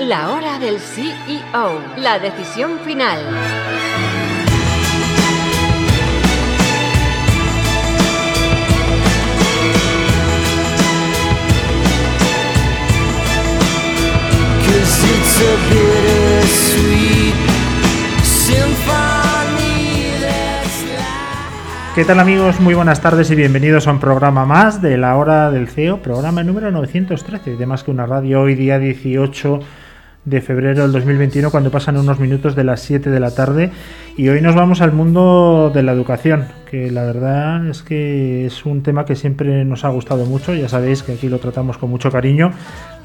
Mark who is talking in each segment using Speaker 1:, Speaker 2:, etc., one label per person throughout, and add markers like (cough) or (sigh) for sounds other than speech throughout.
Speaker 1: La hora del CEO, la decisión final.
Speaker 2: ¿Qué tal amigos? Muy buenas tardes y bienvenidos a un programa más de la hora del CEO, programa número 913 de Más que una radio, hoy día 18 de febrero del 2021 cuando pasan unos minutos de las 7 de la tarde y hoy nos vamos al mundo de la educación, que la verdad es que es un tema que siempre nos ha gustado mucho, ya sabéis que aquí lo tratamos con mucho cariño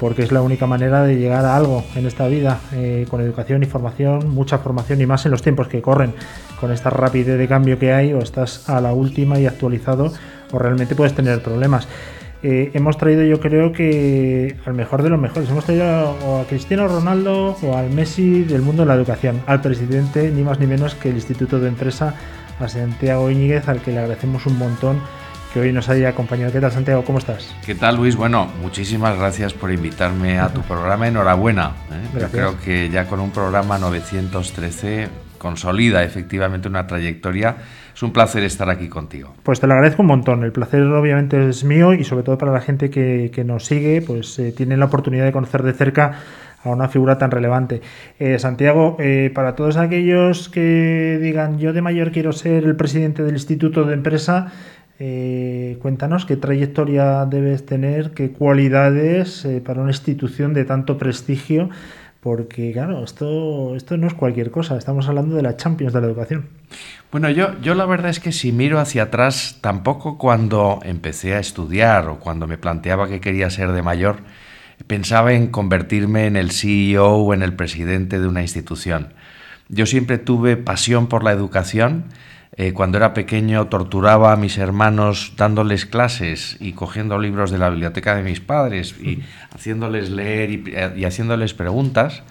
Speaker 2: porque es la única manera de llegar a algo en esta vida, eh, con educación y formación, mucha formación y más en los tiempos que corren con esta rapidez de cambio que hay, o estás a la última y actualizado, o realmente puedes tener problemas. Eh, hemos traído, yo creo que al mejor de los mejores. Hemos traído a Cristiano Ronaldo o al Messi del mundo de la educación, al presidente, ni más ni menos que el Instituto de Empresa, a Santiago Íñiguez, al que le agradecemos un montón que hoy nos haya acompañado. ¿Qué tal, Santiago? ¿Cómo estás?
Speaker 3: ¿Qué tal, Luis? Bueno, muchísimas gracias por invitarme a tu programa. Enhorabuena. ¿eh? Yo creo que ya con un programa 913 consolida efectivamente una trayectoria. Es un placer estar aquí contigo.
Speaker 2: Pues te lo agradezco un montón. El placer obviamente es mío y sobre todo para la gente que, nos sigue, pues eh, tienen la oportunidad de conocer de cerca a una figura tan relevante. Eh, Santiago, eh, para todos aquellos que digan yo de mayor quiero ser el presidente del Instituto de Empresa, cuéntanos qué trayectoria debes tener, qué cualidades para una institución de tanto prestigio porque claro, esto, esto no es cualquier cosa, estamos hablando de la Champions de la educación.
Speaker 3: Bueno, yo, yo la verdad es que si miro hacia atrás, tampoco cuando empecé a estudiar o cuando me planteaba que quería ser de mayor, pensaba en convertirme en el CEO o en el presidente de una institución. Yo siempre tuve pasión por la educación, eh, cuando era pequeño torturaba a mis hermanos dándoles clases y cogiendo libros de la biblioteca de mis padres y haciéndoles leer y, eh, haciéndoles preguntas.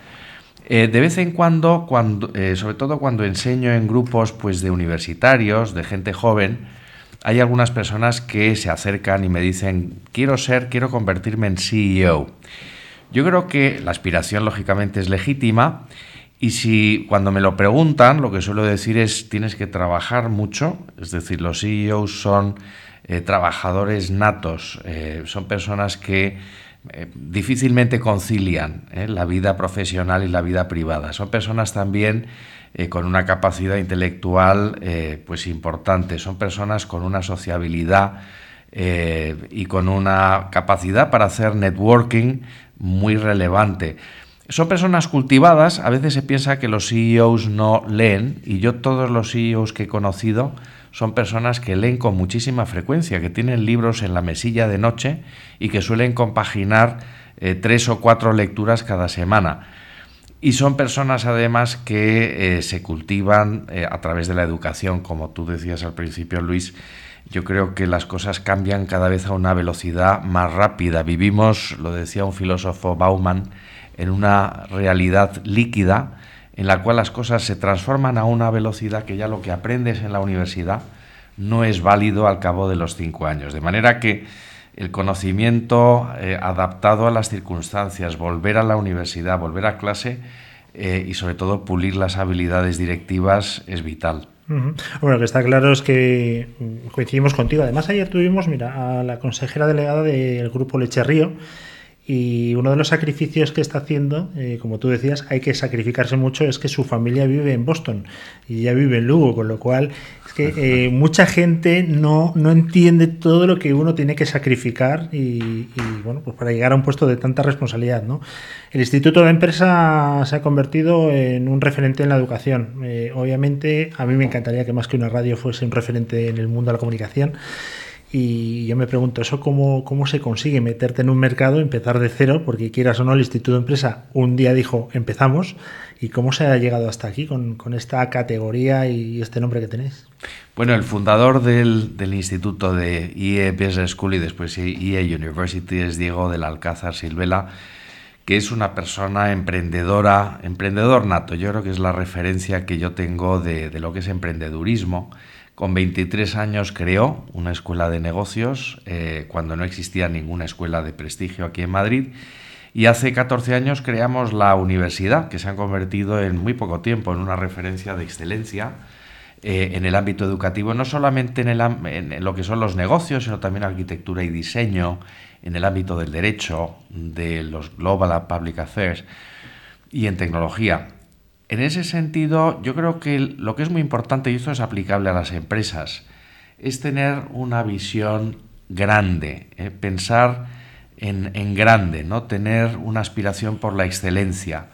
Speaker 3: Eh, de vez en cuando, cuando sobre todo cuando enseño en grupos pues, de universitarios, de gente joven, hay algunas personas que se acercan y me dicen, quiero ser, quiero convertirme en CEO. Yo creo que la aspiración lógicamente es legítima y si cuando me lo preguntan, lo que suelo decir es tienes que trabajar mucho, es decir, los CEOs son eh, trabajadores natos, eh, son personas que eh, difícilmente concilian la vida profesional y la vida privada. Son personas también con una capacidad intelectual pues importante, son personas con una sociabilidad y con una capacidad para hacer networking muy relevante. Son personas cultivadas, a veces se piensa que los CEOs no leen y yo todos los CEOs que he conocido son personas que leen con muchísima frecuencia, que tienen libros en la mesilla de noche y que suelen compaginar eh, tres o cuatro lecturas cada semana. Y son personas además que eh, se cultivan eh, a través de la educación, como tú decías al principio, Luis. Yo creo que las cosas cambian cada vez a una velocidad más rápida. Vivimos, lo decía un filósofo Bauman, en una realidad líquida en la cual las cosas se transforman a una velocidad que ya lo que aprendes en la universidad no es válido al cabo de los cinco años. De manera que el conocimiento eh, adaptado a las circunstancias, volver a la universidad, volver a clase eh, y sobre todo pulir las habilidades directivas es vital.
Speaker 2: Bueno, lo que está claro es que coincidimos contigo. Además, ayer tuvimos, mira, a la consejera delegada del grupo Leche Río, y uno de los sacrificios que está haciendo, eh, como tú decías, hay que sacrificarse mucho, es que su familia vive en Boston y ella vive en Lugo, con lo cual es que eh, (laughs) mucha gente no, no, entiende todo lo que uno tiene que sacrificar y, bueno, pues para llegar a un puesto de tanta responsabilidad. ¿no? El Instituto de Empresa se ha convertido en un referente en la educación. Eh, obviamente, a mí me encantaría que más que una radio fuese un referente en el mundo de la comunicación. Y yo me pregunto, ¿eso cómo, cómo se consigue meterte en un mercado, empezar de cero? Porque quieras o no, el Instituto de Empresa un día dijo, empezamos. ¿Y cómo se ha llegado hasta aquí con, con esta categoría y este nombre que tenéis?
Speaker 3: Bueno, el fundador del, del Instituto de IE Business School y después IE University es Diego del Alcázar Silvela, que es una persona emprendedora, emprendedor nato. Yo creo que es la referencia que yo tengo de, de lo que es emprendedurismo con 23 años creó una escuela de negocios eh, cuando no existía ninguna escuela de prestigio aquí en Madrid Y hace 14 años creamos la universidad, que se ha convertido en muy poco tiempo en una referencia de excelencia eh, en el ámbito educativo, no solamente en, el, en lo que son los negocios, sino también arquitectura y diseño, en el ámbito del derecho, de los Global Public Affairs y en tecnología. En ese sentido, yo creo que lo que es muy importante, y esto es aplicable a las empresas, es tener una visión grande, eh, pensar en, grande, ¿no? tener una aspiración por la excelencia,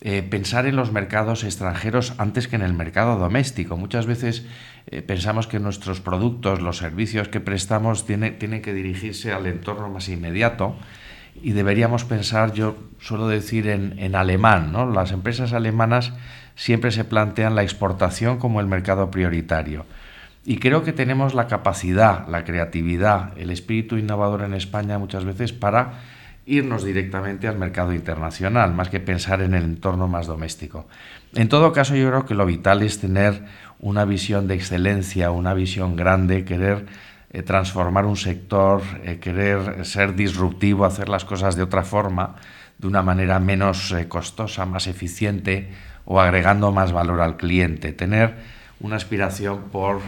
Speaker 3: eh, pensar en los mercados extranjeros antes que en el mercado doméstico. Muchas veces eh, pensamos que nuestros productos, los servicios que prestamos, tienen que dirigirse al entorno más inmediato y deberíamos pensar, yo suelo decir en, alemán, ¿no? Las empresas alemanas siempre se plantean la exportación como el mercado prioritario. Y creo que tenemos la capacidad, la creatividad, el espíritu innovador en España muchas veces para irnos directamente al mercado internacional, más que pensar en el entorno más doméstico. En todo caso, yo creo que lo vital es tener una visión de excelencia, una visión grande, querer eh, transformar un sector, eh, querer ser disruptivo, hacer las cosas de otra forma, de una manera menos eh, costosa, más eficiente o agregando más valor al cliente, tener una aspiración por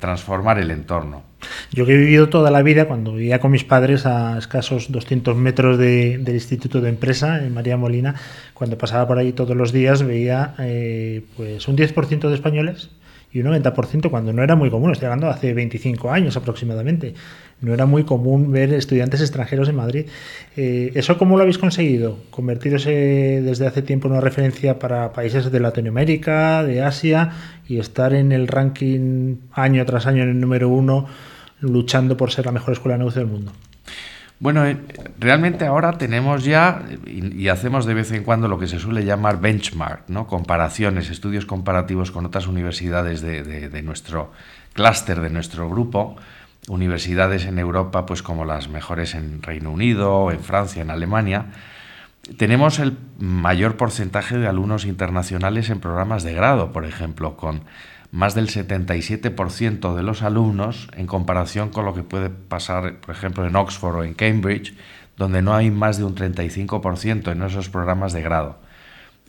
Speaker 3: transformar el entorno.
Speaker 2: Yo que he vivido toda la vida, cuando vivía con mis padres a escasos 200 metros del Instituto de Empresa, en María Molina, cuando pasaba por ahí todos los días veía pues un 10% de españoles y un 90% cuando no era muy común, estoy hablando de hace 25 años aproximadamente, no era muy común ver estudiantes extranjeros en Madrid. Eh, ¿Eso cómo lo habéis conseguido? Convertirse desde hace tiempo en una referencia para países de Latinoamérica, de Asia y estar en el ranking año tras año en el número uno, luchando por ser la mejor escuela de negocio del mundo.
Speaker 3: Bueno, eh, realmente ahora tenemos ya y, hacemos de vez en cuando lo que se suele llamar benchmark, ¿no? comparaciones, estudios comparativos con otras universidades de, nuestro clúster, de nuestro grupo, universidades en Europa, pues como las mejores en Reino Unido, en Francia, en Alemania. Tenemos el mayor porcentaje de alumnos internacionales en programas de grado, por ejemplo, con más del 77% de los alumnos en comparación con lo que puede pasar, por ejemplo, en Oxford o en Cambridge, donde no hay más de un 35% en esos programas de grado,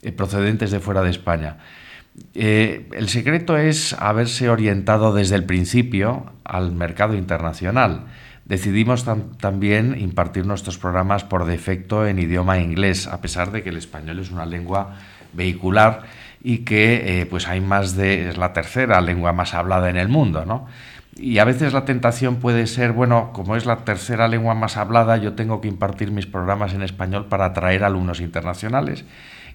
Speaker 3: eh, procedentes de fuera de España. Eh, el secreto es haberse orientado desde el principio al mercado internacional. Decidimos también impartir nuestros programas por defecto en idioma inglés, a pesar de que el español es una lengua vehicular y que eh, pues hay más de, es la tercera lengua más hablada en el mundo, ¿no? Y a veces la tentación puede ser, bueno, como es la tercera lengua más hablada, yo tengo que impartir mis programas en español para atraer alumnos internacionales.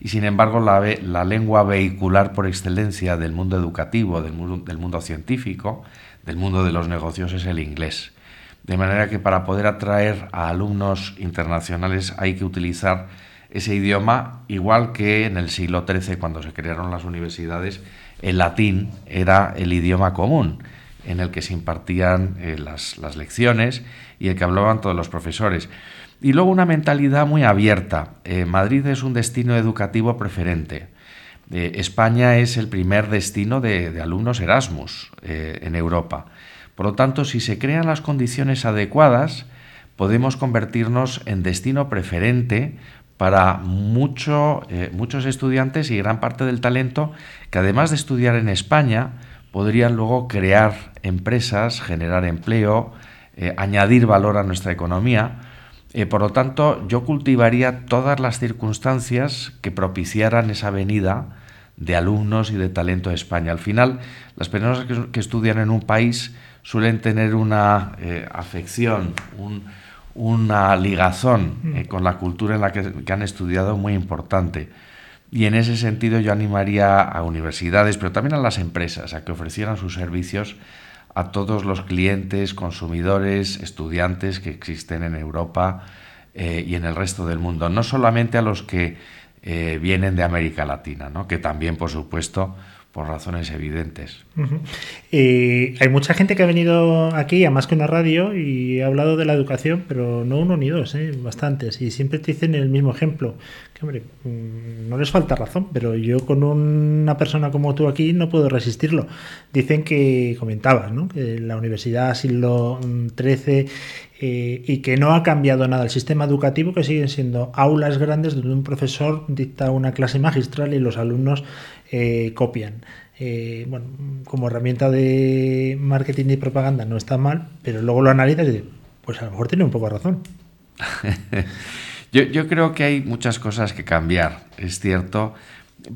Speaker 3: Y sin embargo, la, la lengua vehicular por excelencia del mundo educativo, del mundo, del mundo científico, del mundo de los negocios es el inglés. De manera que para poder atraer a alumnos internacionales hay que utilizar ese idioma, igual que en el siglo XIII, cuando se crearon las universidades, el latín era el idioma común en el que se impartían eh, las, lecciones y el que hablaban todos los profesores. Y luego una mentalidad muy abierta. Eh, Madrid es un destino educativo preferente. Eh, España es el primer destino de, de alumnos Erasmus en Europa. Por lo tanto, si se crean las condiciones adecuadas, podemos convertirnos en destino preferente para eh, muchos estudiantes y gran parte del talento que además de estudiar en España podrían luego crear empresas, generar empleo, eh, añadir valor a nuestra economía. Eh, por lo tanto, yo cultivaría todas las circunstancias que propiciaran esa venida de alumnos y de talento a España. Al final, las personas que, que estudian en un país suelen tener una afección, un, una ligazón eh, con la cultura en la que, han estudiado muy importante. Y en ese sentido yo animaría a universidades, pero también a las empresas, a que ofrecieran sus servicios a todos los clientes, consumidores, estudiantes que existen en Europa eh, y en el resto del mundo, no solamente a los que eh, vienen de América Latina, ¿no? que también, por supuesto, por razones evidentes.
Speaker 2: hay mucha gente que ha venido aquí a más que una radio y ha hablado de la educación, pero no uno ni dos, ¿eh? bastantes. Y siempre te dicen el mismo ejemplo, que hombre, mm, no les falta razón, pero yo con una persona como tú aquí no puedo resistirlo. Dicen que, comentabas, ¿no? que la universidad siglo XIII eh, y que no ha cambiado nada el sistema educativo, que siguen siendo aulas grandes donde un profesor dicta una clase magistral y los alumnos eh, copian. Eh, como herramienta de marketing y propaganda no está mal, pero luego lo analizas y dices, pues a lo mejor tiene un poco de razón. (laughs)
Speaker 3: Yo, creo que hay muchas cosas que cambiar, es cierto,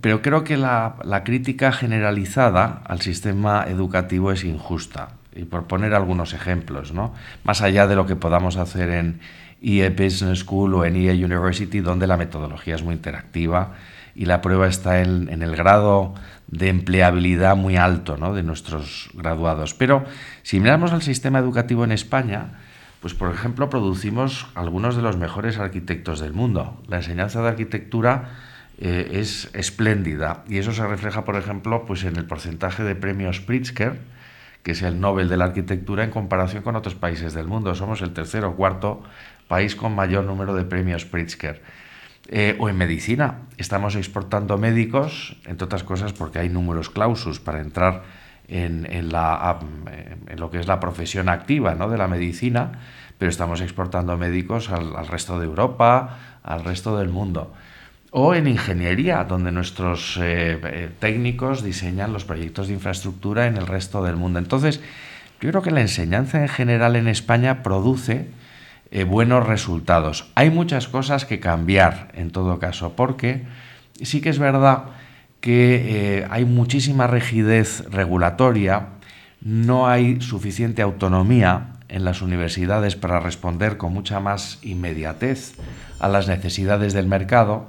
Speaker 3: pero creo que la, crítica generalizada al sistema educativo es injusta. Y por poner algunos ejemplos, ¿no? más allá de lo que podamos hacer en EA Business School o en EA University, donde la metodología es muy interactiva y la prueba está en, el grado de empleabilidad muy alto ¿no? de nuestros graduados. Pero si miramos al sistema educativo en España, pues por ejemplo producimos algunos de los mejores arquitectos del mundo. La enseñanza de arquitectura eh, es espléndida y eso se refleja por ejemplo pues en el porcentaje de premios Pritzker, que es el Nobel de la Arquitectura en comparación con otros países del mundo. Somos el tercer o cuarto país con mayor número de premios Pritzker. Eh, o en medicina, estamos exportando médicos, entre otras cosas porque hay números clausus para entrar en, la, en lo que es la profesión activa ¿no? de la medicina, pero estamos exportando médicos al, resto de Europa, al resto del mundo. O en ingeniería, donde nuestros eh, eh, técnicos diseñan los proyectos de infraestructura en el resto del mundo. Entonces, yo creo que la enseñanza en general en España produce eh, buenos resultados. Hay muchas cosas que cambiar en todo caso, porque sí que es verdad que eh, hay muchísima rigidez regulatoria, no hay suficiente autonomía en las universidades para responder con mucha más inmediatez a las necesidades del mercado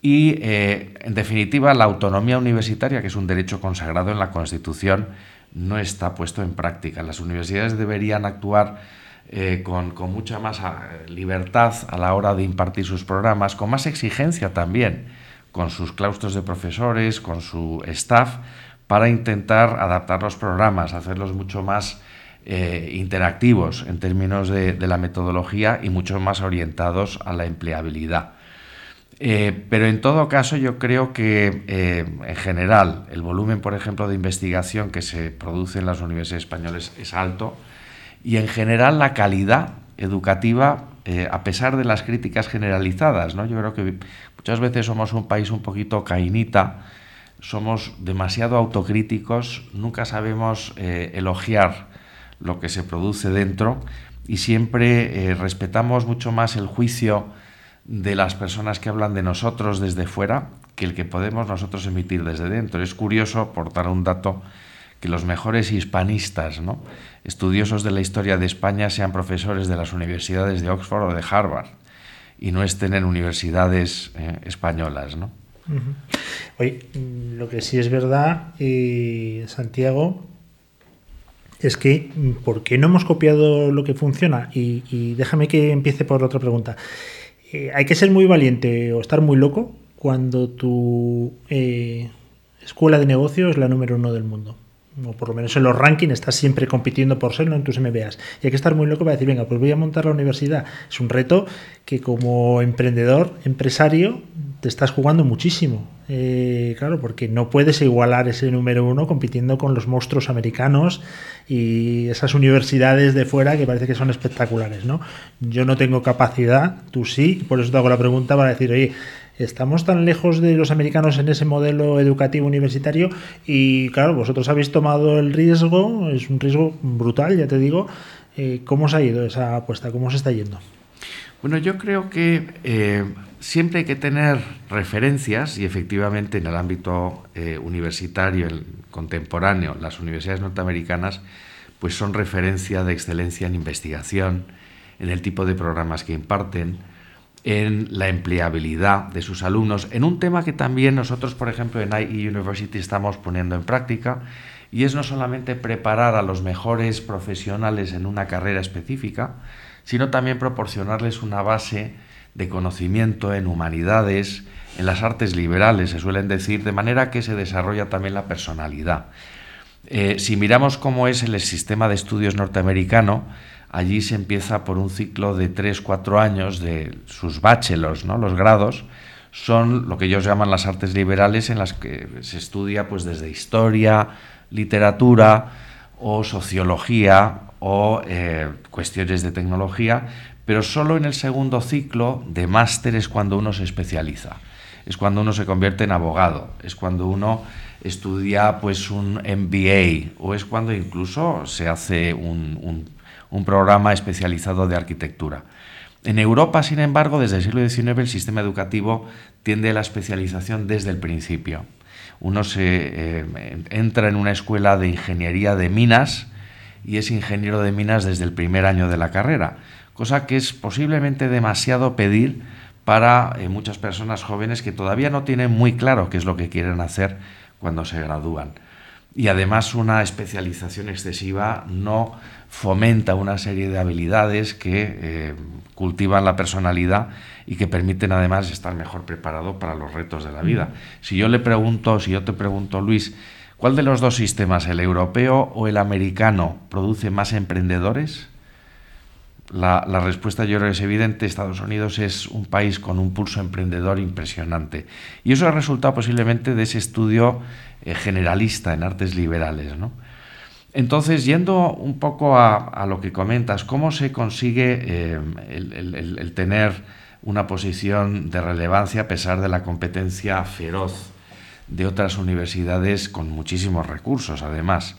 Speaker 3: y, eh, en definitiva, la autonomía universitaria, que es un derecho consagrado en la Constitución, no está puesto en práctica. Las universidades deberían actuar eh, con, mucha más libertad a la hora de impartir sus programas, con más exigencia también con sus claustros de profesores, con su staff, para intentar adaptar los programas, hacerlos mucho más eh, interactivos en términos de, la metodología y mucho más orientados a la empleabilidad. Eh, pero en todo caso yo creo que en general el volumen, por ejemplo, de investigación que se produce en las universidades españolas es alto y en general la calidad educativa, a pesar de las críticas generalizadas, ¿no? yo creo que Muchas veces somos un país un poquito cainita, somos demasiado autocríticos, nunca sabemos eh, elogiar lo que se produce dentro y siempre eh, respetamos mucho más el juicio de las personas que hablan de nosotros desde fuera que el que podemos nosotros emitir desde dentro. Es curioso, por dar un dato, que los mejores hispanistas, ¿no? estudiosos de la historia de España, sean profesores de las universidades de Oxford o de Harvard y no estén en universidades eh, españolas. ¿no?
Speaker 2: Oye, lo que sí es verdad, eh, Santiago, es que ¿por qué no hemos copiado lo que funciona? Y, déjame que empiece por otra pregunta. Eh, hay que ser muy valiente o estar muy loco cuando tu escuela de negocio es la número uno del mundo o por lo menos en los rankings, estás siempre compitiendo por serlo en tus MBAs. Y hay que estar muy loco para decir, venga, pues voy a montar la universidad. Es un reto que como emprendedor, empresario, te estás jugando muchísimo. Eh, claro, porque no puedes igualar ese número uno compitiendo con los monstruos americanos y esas universidades de fuera que parece que son espectaculares, ¿no? Yo no tengo capacidad, tú sí, por eso te hago la pregunta para decir, oye, estamos tan lejos de los americanos en ese modelo educativo universitario y claro, vosotros habéis tomado el riesgo, es un riesgo brutal, ya te digo. Eh, ¿Cómo os ha ido esa apuesta? ¿Cómo se está yendo?
Speaker 3: Bueno, yo creo que eh, siempre hay que tener referencias y efectivamente en el ámbito eh, universitario contemporáneo, las universidades norteamericanas pues son referencia de excelencia en investigación, en el tipo de programas que imparten, en la empleabilidad de sus alumnos, en un tema que también nosotros, por ejemplo, en IE University estamos poniendo en práctica, y es no solamente preparar a los mejores profesionales en una carrera específica, sino también proporcionarles una base de conocimiento en humanidades, en las artes liberales, se suelen decir, de manera que se desarrolla también la personalidad. Eh, si miramos cómo es el sistema de estudios norteamericano, allí se empieza por un ciclo de 3-4 años de sus bachelors, ¿no? los grados, son lo que ellos llaman las artes liberales, en las que se estudia pues desde historia, literatura o sociología o eh, cuestiones de tecnología, pero solo en el segundo ciclo de máster es cuando uno se especializa, es cuando uno se convierte en abogado, es cuando uno estudia pues un MBA o es cuando incluso se hace un, un programa especializado de arquitectura. En Europa, sin embargo, desde el siglo XIX el sistema educativo tiende a la especialización desde el principio. Uno se eh, entra en una escuela de ingeniería de minas y es ingeniero de minas desde el primer año de la carrera, cosa que es posiblemente demasiado pedir para eh, muchas personas jóvenes que todavía no tienen muy claro qué es lo que quieren hacer cuando se gradúan. Y además una especialización excesiva no fomenta una serie de habilidades que eh, cultivan la personalidad y que permiten además estar mejor preparado para los retos de la vida. Si yo le pregunto, si yo te pregunto, Luis, ¿cuál de los dos sistemas, el europeo o el americano, produce más emprendedores? La, respuesta yo creo que es evidente. Estados Unidos es un país con un pulso emprendedor impresionante. Y eso ha resultado posiblemente de ese estudio generalista en artes liberales. ¿no? Entonces, yendo un poco a, lo que comentas, ¿cómo se consigue eh, el, tener una posición de relevancia a pesar de la competencia feroz de otras universidades con muchísimos recursos, además?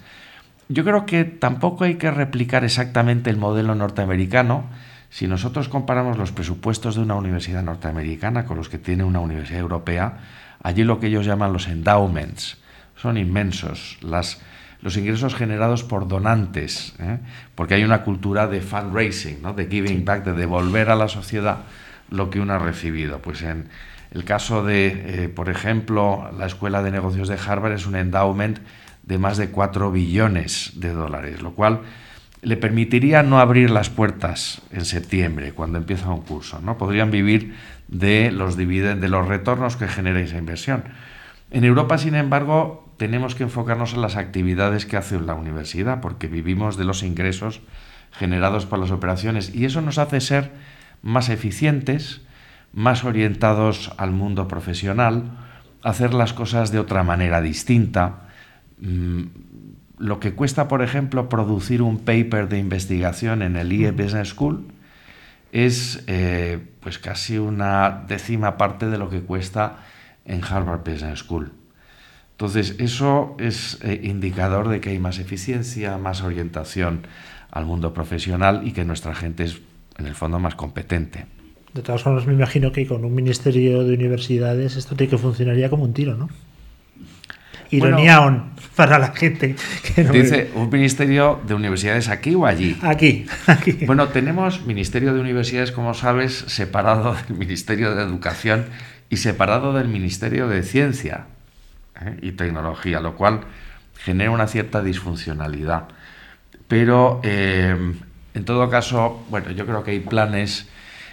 Speaker 3: Yo creo que tampoco hay que replicar exactamente el modelo norteamericano. Si nosotros comparamos los presupuestos de una universidad norteamericana con los que tiene una universidad europea, allí lo que ellos llaman los endowments son inmensos. Las, los ingresos generados por donantes, ¿eh? porque hay una cultura de fundraising, ¿no? de giving back, de devolver a la sociedad lo que uno ha recibido. Pues en el caso de, eh, por ejemplo, la Escuela de Negocios de Harvard es un endowment de más de 4 billones de dólares, lo cual le permitiría no abrir las puertas en septiembre, cuando empieza un curso. ¿no? Podrían vivir de los, de los retornos que genera esa inversión. En Europa, sin embargo, tenemos que enfocarnos en las actividades que hace la universidad, porque vivimos de los ingresos generados por las operaciones y eso nos hace ser más eficientes, más orientados al mundo profesional, hacer las cosas de otra manera distinta. Mm, lo que cuesta, por ejemplo, producir un paper de investigación en el IE Business School es eh, pues casi una décima parte de lo que cuesta en Harvard Business School. Entonces, eso es eh, indicador de que hay más eficiencia, más orientación al mundo profesional y que nuestra gente es, en el fondo, más competente.
Speaker 2: De todas formas, me imagino que con un ministerio de universidades esto tiene que funcionaría como un tiro, ¿no? Ironía on para la gente
Speaker 3: que no Dice, ¿un ministerio de universidades aquí o allí?
Speaker 2: Aquí, aquí.
Speaker 3: Bueno, tenemos ministerio de universidades, como sabes, separado del ministerio de educación y separado del ministerio de ciencia. ¿Eh? y tecnología, lo cual genera una cierta disfuncionalidad. Pero eh, en todo caso, bueno, yo creo que hay planes.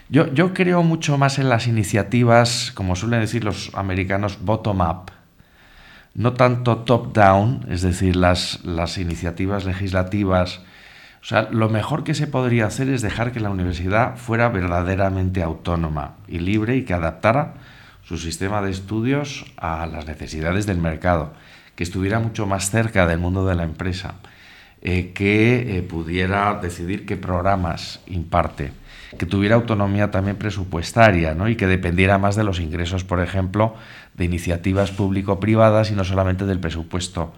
Speaker 3: Yo, yo creo mucho más en las iniciativas, como suelen decir los americanos, bottom-up. No tanto top-down, es decir, las, las iniciativas legislativas. O sea, lo mejor que se podría hacer es dejar que la universidad fuera verdaderamente autónoma y libre y que adaptara su sistema de estudios a las necesidades del mercado, que estuviera mucho más cerca del mundo de la empresa, eh, que eh, pudiera decidir qué programas imparte, que tuviera autonomía también presupuestaria ¿no? y que dependiera más de los ingresos, por ejemplo, de iniciativas público-privadas y no solamente del presupuesto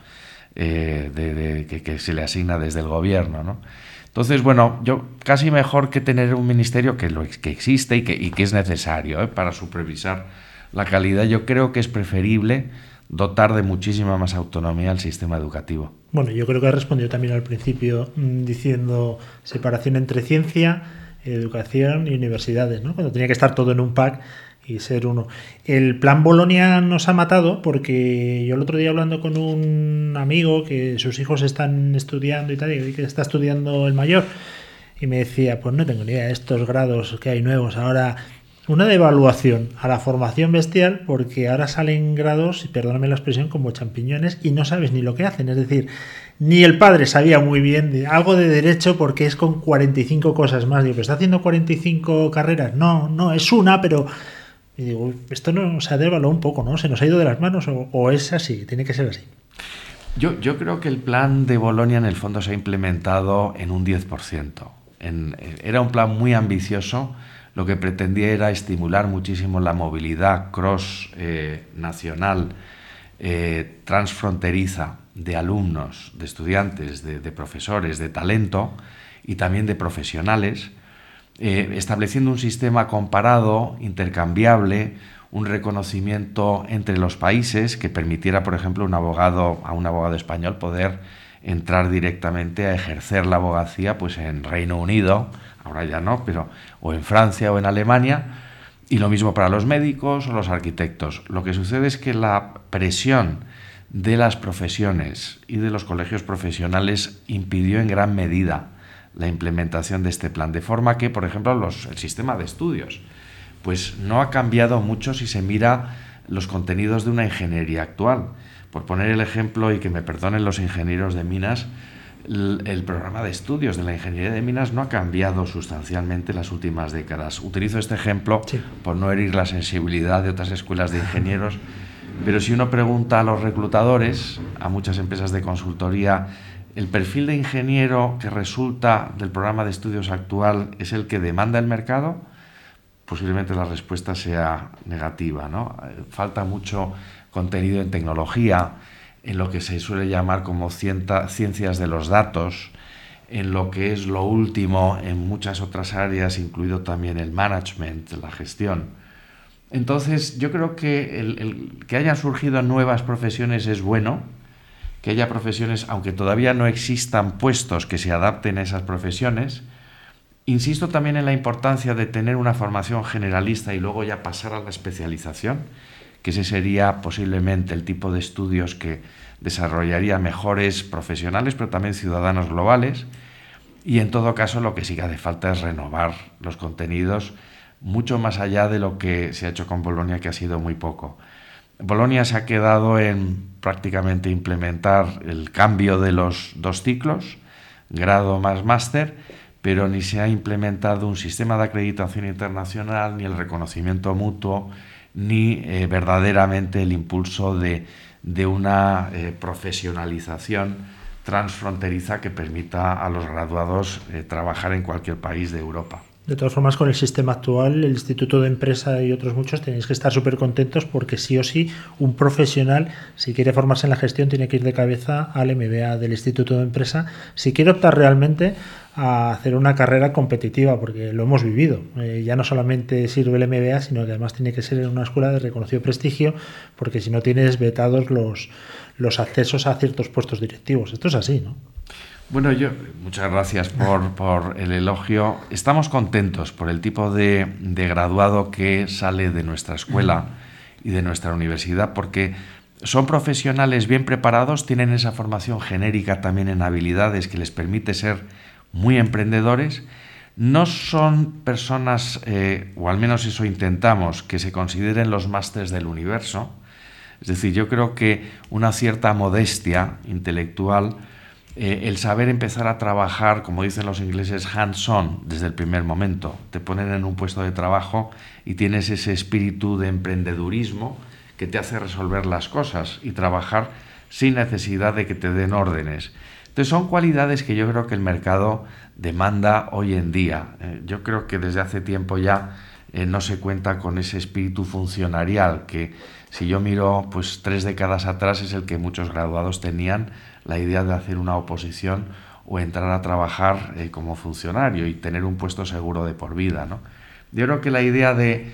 Speaker 3: eh, que, se le asigna desde el gobierno. ¿no? Entonces, bueno, yo casi mejor que tener un ministerio que, lo, que existe y que, y que es necesario para supervisar la calidad, yo creo que es preferible dotar de muchísima más autonomía al sistema educativo.
Speaker 2: Bueno, yo creo que ha respondido también al principio mm, diciendo separación entre ciencia, educación y universidades, ¿no? Cuando tenía que estar todo en un pack y ser uno. El plan Bolonia nos ha matado porque yo el otro día hablando con un amigo que sus hijos están estudiando y tal, y que está estudiando el mayor, y me decía, pues no tengo ni idea de estos grados que hay nuevos ahora una devaluación a la formación bestial porque ahora salen grados, y perdóname la expresión, como champiñones y no sabes ni lo que hacen. Es decir, ni el padre sabía muy bien de algo de derecho porque es con 45 cosas más. Digo, ¿está haciendo 45 carreras? No, no, es una, pero Y digo, esto no se ha devaluado un poco, ¿no? ¿Se nos ha ido de las manos o, o es así? Tiene que ser así.
Speaker 3: Yo, yo, creo que el plan de Bolonia en el fondo se ha implementado en un 10%. En, era un plan muy ambicioso, lo que pretendía era estimular muchísimo la movilidad cross eh, nacional, eh, transfronteriza de alumnos, de estudiantes, de, profesores, de talento y también de profesionales, eh, estableciendo un sistema comparado, intercambiable, un reconocimiento entre los países que permitiera, por ejemplo, un abogado, a un abogado español poder entrar directamente a ejercer la abogacía pues en Reino Unido, ahora ya no, pero o en Francia o en Alemania, y lo mismo para los médicos o los arquitectos. Lo que sucede es que la presión de las profesiones y de los colegios profesionales impidió en gran medida la implementación de este plan, de forma que, por ejemplo, los, el sistema de estudios pues no ha cambiado mucho si se mira los contenidos de una ingeniería actual. Por poner el ejemplo, y que me perdonen los ingenieros de minas, el, programa de estudios de la ingeniería de minas no ha cambiado sustancialmente en las últimas décadas. Utilizo este ejemplo sí. por no herir la sensibilidad de otras escuelas de ingenieros, (laughs) pero si uno pregunta a los reclutadores, a muchas empresas de consultoría, el perfil de ingeniero que resulta del programa de estudios actual es el que demanda el mercado, posiblemente la respuesta sea negativa. ¿no? Falta mucho contenido en tecnología, en lo que se suele llamar como ciencias de los datos, en lo que es lo último en muchas otras áreas, incluido también el management, la gestión. Entonces, yo creo que el, que hayan surgido nuevas profesiones es bueno, que haya profesiones, aunque todavía no existan puestos que se adapten a esas profesiones. Insisto también en la importancia de tener una formación generalista y luego ya pasar a la especialización que ese sería posiblemente el tipo de estudios que desarrollaría mejores profesionales, pero también ciudadanos globales. Y en todo caso lo que sí que hace falta es renovar los contenidos mucho más allá de lo que se ha hecho con Bolonia, que ha sido muy poco. Bolonia se ha quedado en prácticamente implementar el cambio de los dos ciclos, grado más máster, pero ni se ha implementado un sistema de acreditación internacional, ni el reconocimiento mutuo, ni eh, verdaderamente el impulso de, de una eh, profesionalización transfronteriza que permita a los graduados eh, trabajar en cualquier país de Europa.
Speaker 2: De todas formas, con el sistema actual, el Instituto de Empresa y otros muchos tenéis que estar súper contentos porque sí o sí un profesional, si quiere formarse en la gestión, tiene que ir de cabeza al MBA del Instituto de Empresa. Si quiere optar realmente a hacer una carrera competitiva, porque lo hemos vivido. Eh, ya no solamente sirve el MBA, sino que además tiene que ser en una escuela de reconocido prestigio, porque si no tienes vetados los, los accesos a ciertos puestos directivos. Esto es así, ¿no?
Speaker 3: Bueno, yo, muchas gracias por, (laughs) por, el elogio. Estamos contentos por el tipo de, de, graduado que sale de nuestra escuela y de nuestra universidad, porque son profesionales bien preparados, tienen esa formación genérica también en habilidades que les permite ser muy emprendedores. No son personas, eh, o al menos eso intentamos, que se consideren los másteres del universo. Es decir, yo creo que una cierta modestia intelectual eh, el saber empezar a trabajar, como dicen los ingleses, hands-on desde el primer momento. Te ponen en un puesto de trabajo y tienes ese espíritu de emprendedurismo que te hace resolver las cosas y trabajar sin necesidad de que te den órdenes. Entonces son cualidades que yo creo que el mercado demanda hoy en día. Eh, yo creo que desde hace tiempo ya eh, no se cuenta con ese espíritu funcionarial que si yo miro pues tres décadas atrás es el que muchos graduados tenían la idea de hacer una oposición o entrar a trabajar eh, como funcionario y tener un puesto seguro de por vida. ¿no? Yo creo que la idea de,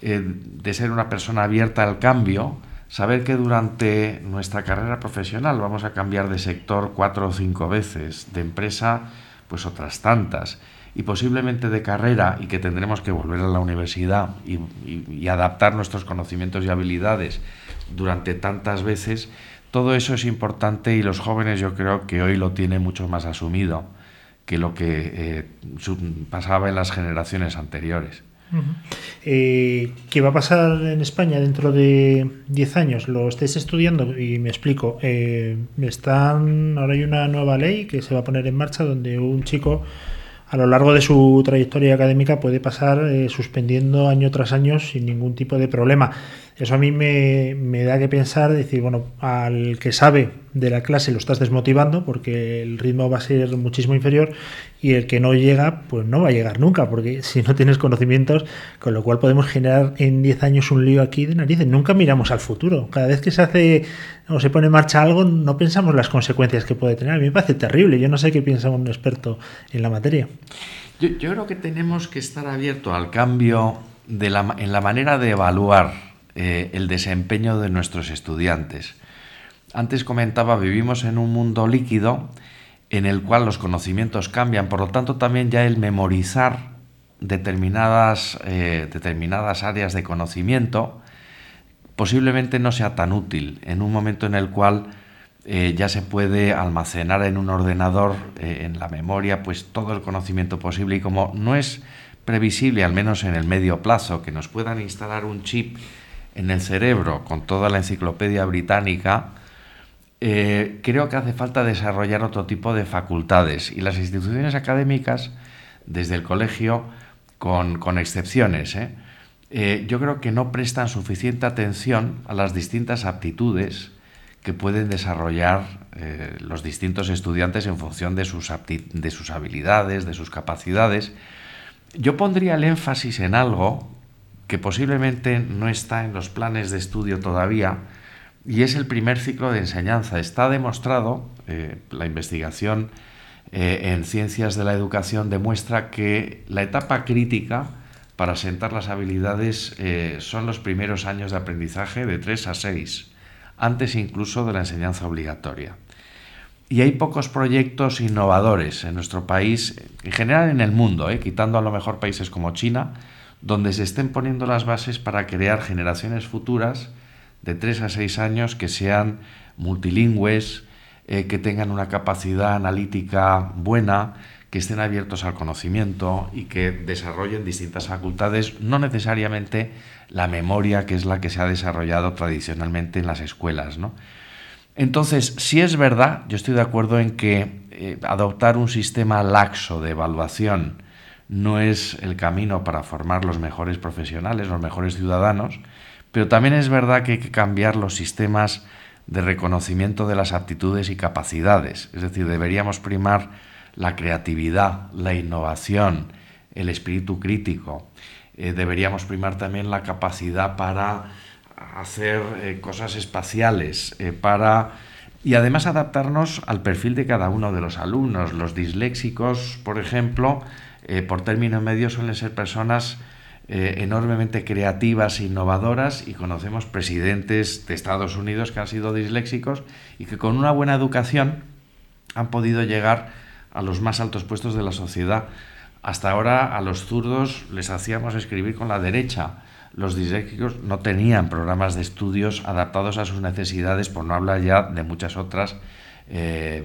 Speaker 3: eh, de ser una persona abierta al cambio, saber que durante nuestra carrera profesional vamos a cambiar de sector cuatro o cinco veces, de empresa pues otras tantas, y posiblemente de carrera y que tendremos que volver a la universidad y, adaptar nuestros conocimientos y habilidades durante tantas veces, todo eso es importante y los jóvenes yo creo que hoy lo tienen mucho más asumido que lo que eh, pasaba en las generaciones anteriores.
Speaker 2: Eh, ¿Qué va a pasar en España dentro de 10 años? Lo estáis estudiando y me explico. Eh, están, ahora hay una nueva ley que se va a poner en marcha donde un chico a lo largo de su trayectoria académica puede pasar eh, suspendiendo año tras año sin ningún tipo de problema. Eso a mí me, da que pensar, decir, bueno, al que sabe de la clase lo estás desmotivando porque el ritmo va a ser muchísimo inferior y el que no llega, pues no va a llegar nunca, porque (laughs) si no tienes conocimientos, con lo cual podemos generar en 10 años un lío aquí de narices. Nunca miramos al futuro. Cada vez que se hace o se pone en marcha algo, no pensamos las consecuencias que puede tener. A mí me parece terrible. Yo no sé qué piensa un experto en la materia.
Speaker 3: Yo, yo creo que tenemos que estar abiertos al cambio de la, en la manera de evaluar eh, el desempeño de nuestros estudiantes. Antes comentaba, vivimos en un mundo líquido en el cual los conocimientos cambian, por lo tanto también ya el memorizar determinadas, eh, determinadas áreas de conocimiento posiblemente no sea tan útil en un momento en el cual eh, ya se puede almacenar en un ordenador, en la memoria, pues todo el conocimiento posible y como no es previsible, al menos en el medio plazo, que nos puedan instalar un chip en el cerebro con toda la enciclopedia británica, eh, creo que hace falta desarrollar otro tipo de facultades y las instituciones académicas, desde el colegio, con, excepciones, ¿eh? Eh, yo creo que no prestan suficiente atención a las distintas aptitudes que pueden desarrollar los distintos estudiantes en función de sus, de sus habilidades, de sus capacidades. Yo pondría el énfasis en algo que posiblemente no está en los planes de estudio todavía, y es el primer ciclo de enseñanza. Está demostrado, eh, la investigación eh, en ciencias de la educación demuestra que la etapa crítica para sentar las habilidades eh, son los primeros años de aprendizaje de 3 a 6, antes incluso de la enseñanza obligatoria. Y hay pocos proyectos innovadores en nuestro país, en general en el mundo, quitando a lo mejor países como China, donde se estén poniendo las bases para crear generaciones futuras de 3 a 6 años que sean multilingües, eh, que tengan una capacidad analítica buena, que estén abiertos al conocimiento y que desarrollen distintas facultades, no necesariamente la memoria, que es la que se ha desarrollado tradicionalmente en las escuelas. Entonces, si es verdad, yo estoy de acuerdo en que eh, adoptar un sistema laxo de evaluación no es el camino para formar los mejores profesionales, los mejores ciudadanos, pero también es verdad que hay que cambiar los sistemas de reconocimiento de las aptitudes y capacidades. Es decir, deberíamos primar la creatividad, la innovación, el espíritu crítico. Eh, deberíamos primar también la capacidad para hacer eh, cosas espaciales, eh, para y además adaptarnos al perfil de cada uno de los alumnos. Los disléxicos, por ejemplo, eh, por término medio suelen ser personas eh, enormemente creativas e innovadoras y conocemos presidentes de Estados Unidos que han sido disléxicos y que con una buena educación han podido llegar a los más altos puestos de la sociedad. Hasta ahora a los zurdos les hacíamos escribir con la derecha. Los disléxicos no tenían programas de estudios adaptados a sus necesidades, por no hablar ya de muchas otras eh,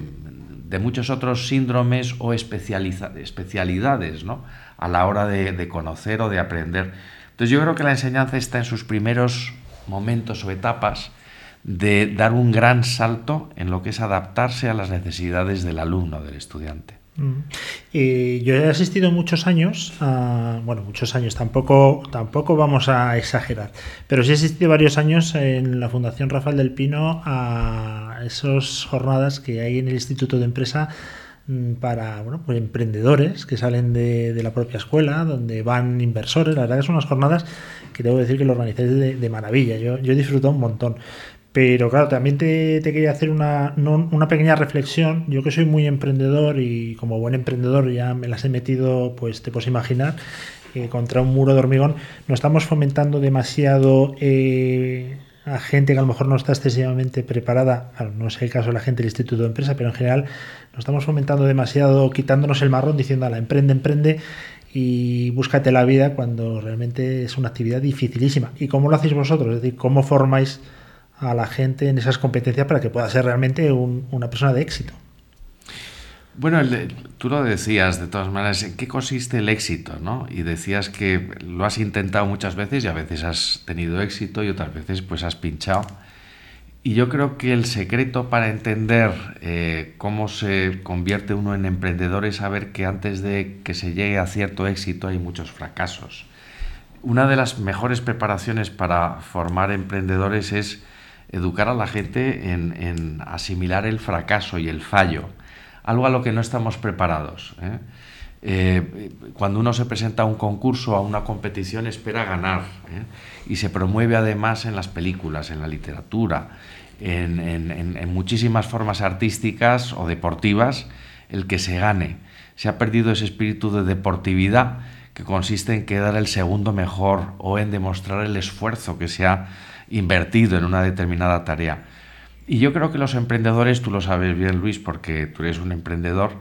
Speaker 3: de muchos otros síndromes o especialidades ¿no? a la hora de, conocer o de aprender. Entonces yo creo que la enseñanza está en sus primeros momentos o etapas de dar un gran salto en lo que es adaptarse a las necesidades del alumno, del estudiante.
Speaker 2: Mm. yo he asistido muchos años, bueno, muchos años, tampoco, tampoco vamos a exagerar, pero sí he asistido varios años en la Fundación Rafael del Pino a esas jornadas que hay en el Instituto de Empresa mm, para bueno, pues emprendedores que salen de, la propia escuela, donde van inversores. La verdad que son unas jornadas que debo decir que lo organizáis de, maravilla. Yo, yo he disfrutado un montón. Pero claro, también te, quería hacer una, una, pequeña reflexión. Yo que soy muy emprendedor y como buen emprendedor ya me las he metido, pues te puedes imaginar, eh, contra un muro de hormigón. No estamos fomentando demasiado eh, a gente que a lo mejor no está excesivamente preparada. no es el caso de la gente del Instituto de Empresa, pero en general no estamos fomentando demasiado, quitándonos el marrón, diciendo a la emprende, emprende y búscate la vida cuando realmente es una actividad dificilísima. ¿Y cómo lo hacéis vosotros? Es decir, ¿cómo formáis a la gente en esas competencias para que pueda ser realmente una persona de éxito.
Speaker 3: Bueno, tú lo decías de todas maneras, ¿en qué consiste el éxito? ¿no? Y decías que lo has intentado muchas veces y a veces has tenido éxito y otras veces pues has pinchado. Y yo creo que el secreto para entender eh, cómo se convierte uno en emprendedor es saber que antes de que se llegue a cierto éxito hay muchos fracasos. Una de las mejores preparaciones para formar emprendedores es educar a la gente en, asimilar el fracaso y el fallo, algo a lo que no estamos preparados. ¿eh? Eh, cuando uno se presenta a un concurso, a una competición, espera ganar y se promueve además en las películas, en la literatura, en, muchísimas formas artísticas o deportivas el que se gane. Se ha perdido ese espíritu de deportividad que consiste en quedar el segundo mejor o en demostrar el esfuerzo que se ha invertido en una determinada tarea. Y yo creo que los emprendedores, tú lo sabes bien Luis, porque tú eres un emprendedor,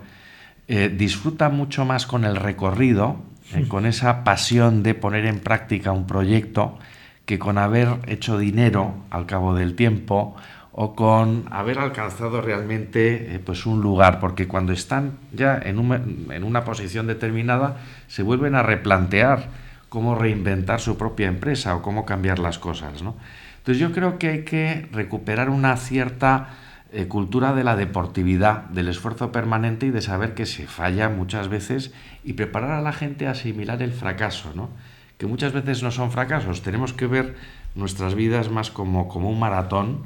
Speaker 3: eh, disfrutan mucho más con el recorrido, eh, con esa pasión de poner en práctica un proyecto, que con haber hecho dinero al cabo del tiempo o con haber alcanzado realmente eh, pues un lugar, porque cuando están ya en, en una posición determinada se vuelven a replantear cómo reinventar su propia empresa o cómo cambiar las cosas. ¿no? Entonces yo creo que hay que recuperar una cierta eh, cultura de la deportividad, del esfuerzo permanente y de saber que se falla muchas veces y preparar a la gente a asimilar el fracaso. ¿no? que muchas veces no son fracasos. Tenemos que ver nuestras vidas más como, como un maratón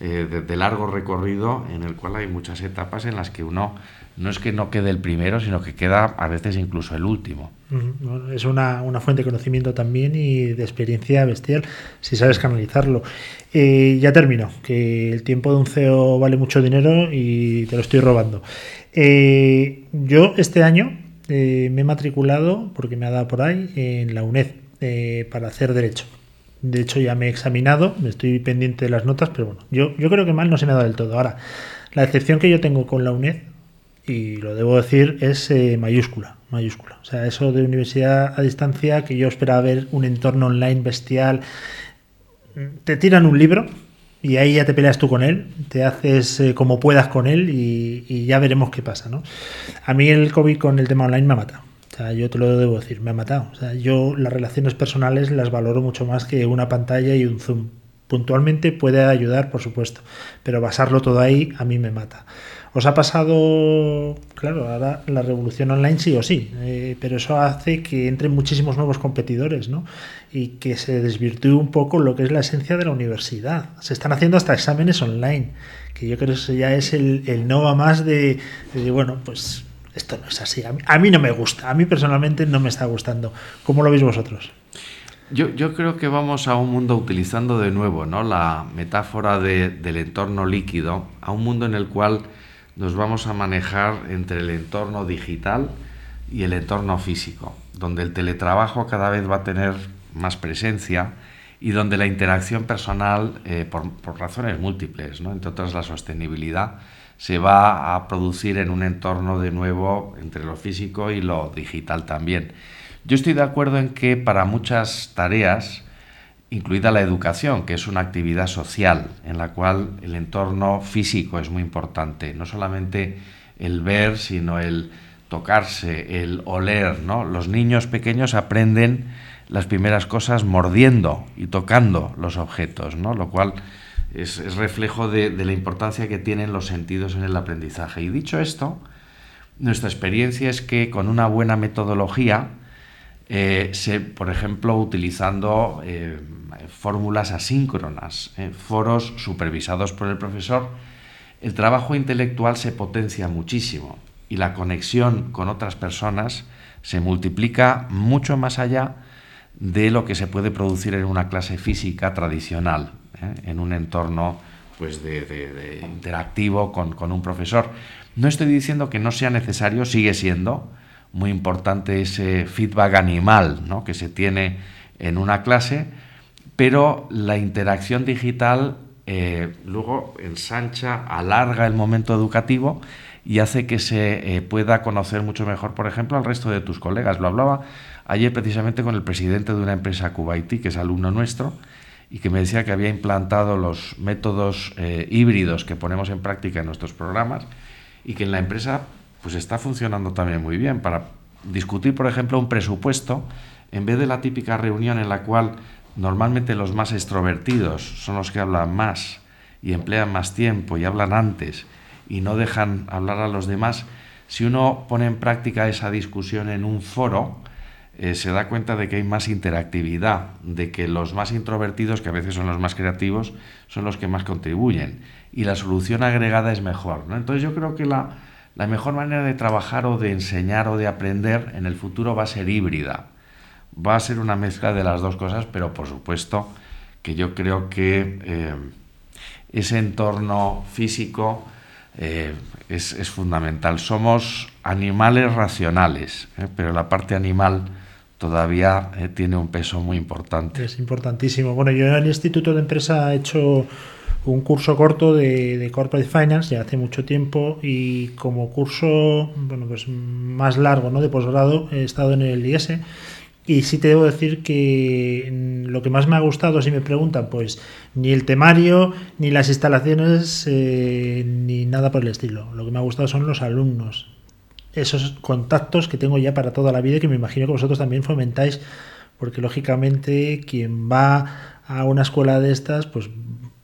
Speaker 3: eh, de, largo recorrido en el cual hay muchas etapas en las que uno no es que no quede el primero, sino que queda a veces incluso el último.
Speaker 2: Es una, fuente de conocimiento también y de experiencia bestial, si sabes canalizarlo. Eh, ya termino, que el tiempo de un CEO vale mucho dinero y te lo estoy robando. Eh, yo este año eh, me he matriculado, porque me ha dado por ahí, en la UNED para hacer Derecho. De hecho, ya me he examinado, me estoy pendiente de las notas, pero bueno, yo, yo creo que mal no se me ha dado del todo. Ahora, la excepción que yo tengo con la UNED, y lo debo decir, es eh, mayúscula, mayúscula. O sea, eso de universidad a distancia, que yo esperaba ver un entorno online bestial, te tiran un libro, y ahí ya te peleas tú con él, te haces eh, como puedas con él y, ya veremos qué pasa, ¿no? A mí el COVID con el tema online me ha matado. O sea, yo te lo debo decir, me ha matado. O sea, yo las relaciones personales las valoro mucho más que una pantalla y un zoom. Puntualmente puede ayudar, por supuesto, pero basarlo todo ahí a mí me mata. ¿Os ha pasado, claro, ahora la revolución online sí o sí, eh, pero eso hace que entren muchísimos nuevos competidores, ¿no? Y que se desvirtúe un poco lo que es la esencia de la universidad. Se están haciendo hasta exámenes online, que yo creo que eso ya es el, no va más de, bueno, pues esto no es así. A mí, no me gusta, a mí personalmente no me está gustando. ¿Cómo lo veis vosotros?
Speaker 3: Yo, yo, creo que vamos a un mundo utilizando de nuevo ¿no? la metáfora del entorno líquido, a un mundo en el cual nos vamos a manejar entre el entorno digital y el entorno físico, donde el teletrabajo cada vez va a tener más presencia y donde la interacción personal, eh, por, razones múltiples, ¿no? entre otras la sostenibilidad, se va a producir en un entorno de nuevo entre lo físico y lo digital también. Yo estoy de acuerdo en que para muchas tareas incluida la educación, que es una actividad social en la cual el entorno físico es muy importante, no solamente el ver, sino el tocarse, el oler, ¿no? Los niños pequeños aprenden las primeras cosas mordiendo y tocando los objetos, ¿no? Lo cual es, reflejo de, de la importancia que tienen los sentidos en el aprendizaje. Y dicho esto, nuestra experiencia es que con una buena metodología, eh, se, por ejemplo, utilizando eh, fórmulas asíncronas, eh, foros supervisados por el profesor, el trabajo intelectual se potencia muchísimo y la conexión con otras personas se multiplica mucho más allá de lo que se puede producir en una clase física tradicional, en un entorno pues, de, interactivo con, con un profesor. No estoy diciendo que no sea necesario, sigue siendo, muy importante ese feedback animal ¿no? que se tiene en una clase, pero la interacción digital eh, luego ensancha, alarga el momento educativo y hace que se eh, pueda conocer mucho mejor, por ejemplo, al resto de tus colegas. Lo hablaba ayer precisamente con el presidente de una empresa Kuwaiti, que es alumno nuestro, y que me decía que había implantado los métodos eh, híbridos que ponemos en práctica en nuestros programas y que en la empresa pues está funcionando también muy bien para discutir, por ejemplo, un presupuesto, en vez de la típica reunión en la cual normalmente los más extrovertidos son los que hablan más y emplean más tiempo y hablan antes y no dejan hablar a los demás, si uno pone en práctica esa discusión en un foro, eh, se da cuenta de que hay más interactividad, de que los más introvertidos, que a veces son los más creativos, son los que más contribuyen y la solución agregada es mejor. ¿no? Entonces yo creo que la, la mejor manera de trabajar o de enseñar o de aprender en el futuro va a ser híbrida. Va a ser una mezcla de las dos cosas, pero por supuesto que yo creo que eh, ese entorno físico eh, es, fundamental. Somos animales racionales, pero la parte animal todavía eh, tiene un peso muy importante.
Speaker 2: Es importantísimo. Bueno, yo en el Instituto de Empresa he hecho un curso corto de, de, Corporate Finance ya hace mucho tiempo y como curso bueno, pues más largo ¿no? de posgrado he estado en el IS y sí te debo decir que lo que más me ha gustado, si me preguntan, pues ni el temario, ni las instalaciones, eh, ni nada por el estilo. Lo que me ha gustado son los alumnos, esos contactos que tengo ya para toda la vida y que me imagino que vosotros también fomentáis, porque lógicamente quien va a una escuela de estas, pues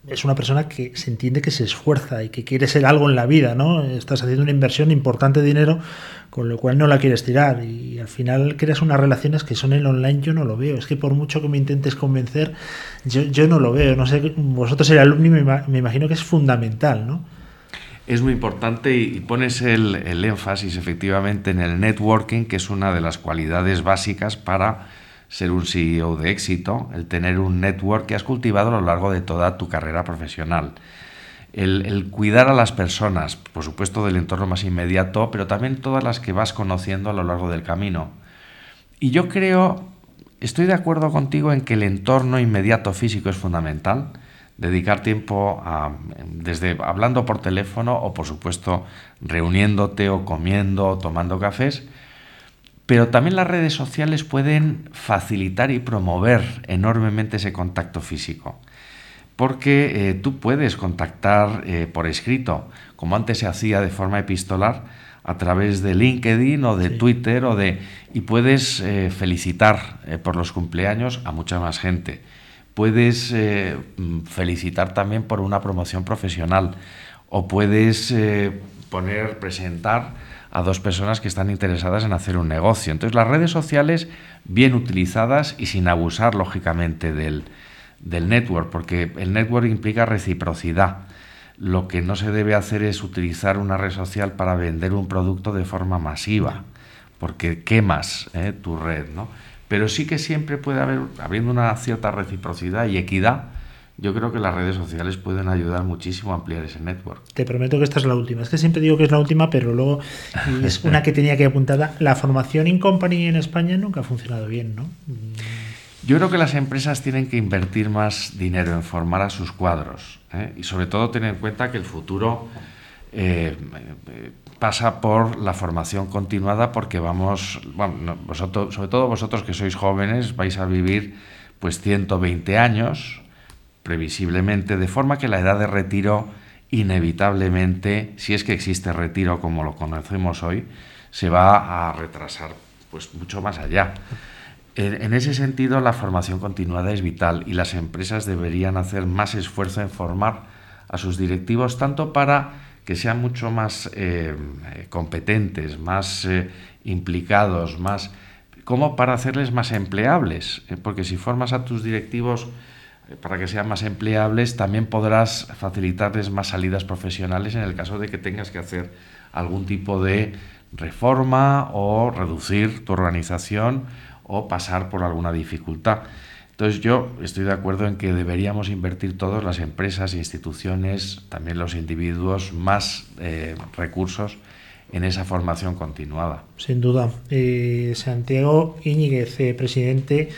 Speaker 2: es una persona que se entiende que se esfuerza y que quiere ser algo en la vida, ¿no? Estás haciendo una inversión importante de dinero, con lo cual no la quieres tirar y al final creas unas relaciones que son en online, yo no lo veo. Es que por mucho que me intentes convencer, yo, yo no lo veo. No sé, vosotros el alumni me, imagino que es fundamental, ¿no?
Speaker 3: es muy importante y pones el, el, énfasis efectivamente en el networking, que es una de las cualidades básicas para ser un CEO de éxito, el tener un network que has cultivado a lo largo de toda tu carrera profesional. El, cuidar a las personas, por supuesto del entorno más inmediato, pero también todas las que vas conociendo a lo largo del camino. Y yo creo, estoy de acuerdo contigo en que el entorno inmediato físico es fundamental dedicar tiempo a, desde hablando por teléfono o por supuesto reuniéndote o comiendo o tomando cafés, pero también las redes sociales pueden facilitar y promover enormemente ese contacto físico. Porque eh, tú puedes contactar eh, por escrito, como antes se hacía de forma epistolar, a través de LinkedIn o de sí. Twitter o de y puedes eh, felicitar eh, por los cumpleaños a mucha más gente puedes eh, felicitar también por una promoción profesional o puedes poner, presentar a dos personas que están interesadas en hacer un negocio. Entonces las redes sociales bien utilizadas y sin abusar lógicamente del, del network, porque el network implica reciprocidad. Lo que no se debe hacer es utilizar una red social para vender un producto de forma masiva, porque quemas eh, tu red, ¿no? pero sí que siempre puede haber, habiendo una cierta reciprocidad y equidad, yo creo que las redes sociales pueden ayudar muchísimo a ampliar ese network.
Speaker 2: Te prometo que esta es la última. Es que siempre digo que es la última, pero luego es una que tenía que apuntada. La formación in company en España nunca ha funcionado bien, ¿no?
Speaker 3: Yo creo que las empresas tienen que invertir más dinero en formar a sus cuadros ¿eh? y sobre todo tener en cuenta que el futuro eh, pasa por la formación continuada porque vamos, bueno, vosotros, sobre todo vosotros que sois jóvenes, vais a vivir pues 120 años, previsiblemente, de forma que la edad de retiro inevitablemente, si es que existe retiro como lo conocemos hoy, se va a retrasar pues mucho más allá. En, ese sentido, la formación continuada es vital y las empresas deberían hacer más esfuerzo en formar a sus directivos tanto para que sean mucho más eh, competentes, más eh, implicados, más como para hacerles más empleables, eh, porque si formas a tus directivos para que sean más empleables, también podrás facilitarles más salidas profesionales en el caso de que tengas que hacer algún tipo de reforma o reducir tu organización o pasar por alguna dificultad. Entonces yo estoy de acuerdo en que deberíamos invertir todas las empresas, instituciones, también los individuos, más eh, recursos en esa formación continuada.
Speaker 2: Sin duda. Eh, Santiago Íñiguez, eh, presidente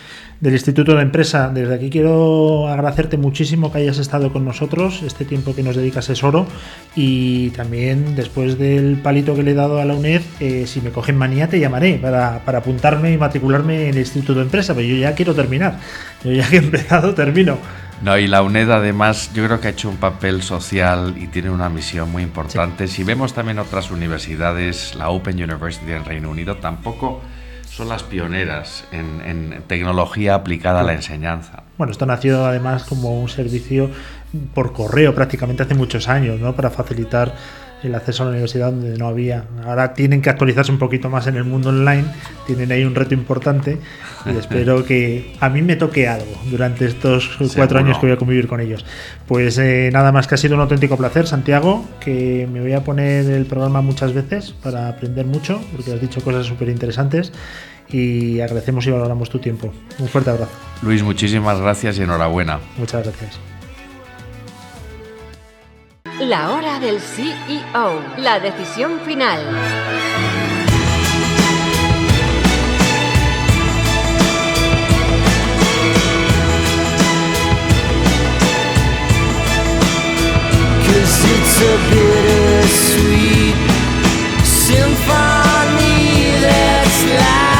Speaker 2: del Instituto de Empresa. Desde aquí quiero agradecerte muchísimo que hayas estado con nosotros. Este tiempo que nos dedicas es oro. Y también después del palito que le he dado a la UNED, eh, si me cogen manía te llamaré para, para, apuntarme y matricularme en el Instituto de Empresa. Pero yo ya quiero terminar. Yo ya que he empezado, termino.
Speaker 3: No, y la UNED además yo creo que ha hecho un papel social y tiene una misión muy importante. Sí. Si vemos también otras universidades, la Open University en Reino Unido tampoco son las pioneras en, en tecnología aplicada sí. a la enseñanza.
Speaker 2: Bueno, esto nació además como un servicio por correo prácticamente hace muchos años, ¿no? Para facilitar el acceso a la universidad donde no había. Ahora tienen que actualizarse un poquito más en el mundo online, tienen ahí un reto importante y (laughs) espero que a mí me toque algo durante estos cuatro años que voy a convivir con ellos. Pues eh, nada más que ha sido un auténtico placer, Santiago, que me voy a poner el programa muchas veces para aprender mucho, porque has dicho cosas súper interesantes y agradecemos y valoramos tu tiempo. Un fuerte abrazo.
Speaker 3: Luis, muchísimas gracias y enhorabuena.
Speaker 2: Muchas gracias.
Speaker 1: La hora del CEO, la decisión final.
Speaker 4: symphony that's loud.